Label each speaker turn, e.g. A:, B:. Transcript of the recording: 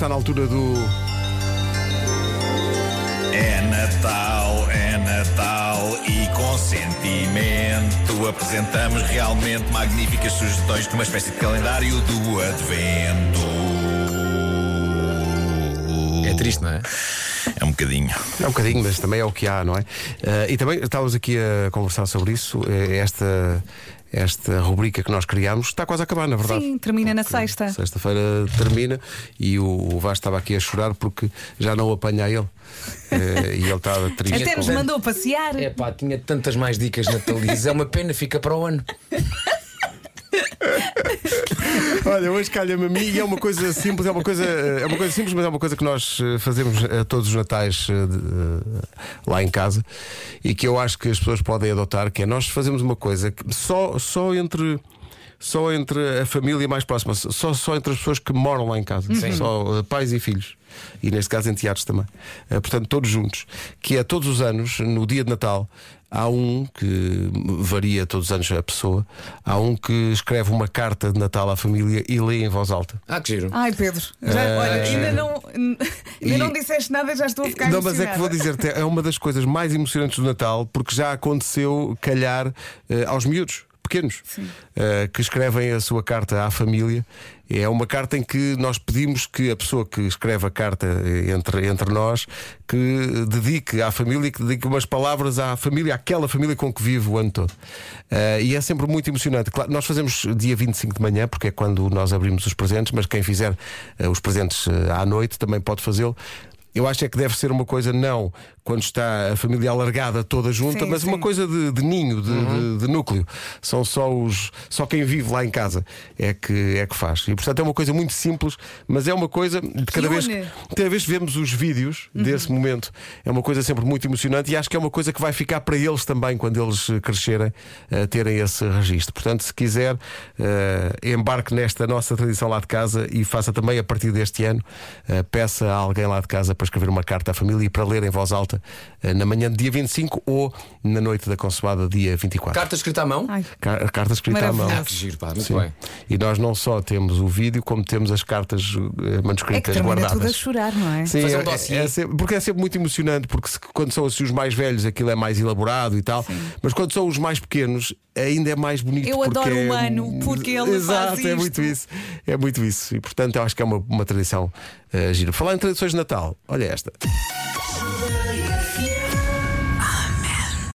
A: está na altura do.
B: É Natal, é Natal e com sentimento apresentamos realmente magníficas sugestões de uma espécie de calendário do Advento.
C: É triste, não é?
B: É um bocadinho.
A: É um bocadinho, mas também é o que há, não é? Eh, e também estávamos aqui a conversar sobre isso. eh, esta, esta rubrica que nós criámos está quase a acabar, na verdade.
D: Sim, termina na sexta.
A: Sexta-feira termina e o, Vasco estava aqui a chorar porque já não o apanha a ele. Eh, e ele estava triste.
D: Até nos mandou passear.
C: É pá, tinha tantas mais dicas natalizes. É uma pena, fica para o ano.
A: Olha, hoje calha-me a mim e é uma coisa simples, é uma coisa, é uma coisa simples, mas é uma coisa que nós eh, fazemos a todos os natais eh, de, eh, lá em casa e que eu acho que as pessoas podem adotar, que é nós fazemos uma coisa que só, só entre. Só entre a família mais próxima, só, só entre as pessoas que moram lá em casa, só eh, pais e filhos, e neste caso enteados também. Eh, portanto, todos juntos. Que é todos os anos, no dia de Natal, há um que varia todos os anos a pessoa, há um que escreve uma carta de Natal à família e lê em voz alta.
C: Ah, que giro.
D: Ai, Pedro, já, olha, ainda não, ainda
A: E-
D: não disseste nada, já estou a ficar
A: Não, mas é que vou
D: emocionada.
A: dizer-te, é uma das coisas mais emocionantes do Natal, porque já aconteceu calhar eh, aos miúdos. Pequenos eh, que escrevem a sua carta à família. É uma carta em que nós pedimos que a pessoa que escreve a carta eh, entre, entre nós que dedique à família, que dedique umas palavras à família, àquela família com que vive o ano todo. Eh, e é sempre muito emocionante. Claro, nós fazemos dia 25 de manhã, porque é quando nós abrimos os presentes, mas quem fizer eh, os presentes à noite também pode fazê-lo. Eu acho é que deve ser uma coisa não quando está a família alargada toda junta,
D: Sim,
A: mas
D: sim.
A: uma coisa de, de ninho, de, de- de núcleo. São só os só quem vive lá em casa é que é que faz. E portanto é uma coisa muito simples, mas é uma coisa de cada vez
D: une.
A: cada vez que vemos os vídeos desse momento é uma coisa sempre muito emocionante e acho que é uma coisa que vai ficar para eles também quando eles eh, crescerem eh, terem esse registro. Portanto, se quiser eh, embarque nesta nossa tradição lá de casa e faça também a partir deste ano eh, peça a alguém lá de casa para escrever uma carta à família e para ler em voz alta eh, na manhã de dia 25 ou na noite da consoada dia 24.
C: Carta escrita à mão?
D: Ai,
A: Car- carta escrita à mão.
C: Ah, que giro, pá, muito
A: Sim.
C: bem.
A: E nós não só temos o vídeo, como temos as cartas eh,
D: é que
A: manuscritas
D: termina tudo a
A: guardadas.
D: chorar, não é?
A: Sim,
C: Fazer um
A: é-
C: dossiê.
A: é sempre- porque é sempre muito emocionante, porque se- quando são assim os mais velhos aquilo é mais elaborado e tal, mas quando são os mais pequenos ainda é mais bonito.
D: Eu
A: porque
D: adoro
A: é-
D: o Mano, porque ele
A: Exato,
D: faz
A: é
D: isto.
A: muito isso. É muito isso. E portanto eu acho que é uma, uma tradição uh, gira. Falar em tradições de Natal, Olha esta.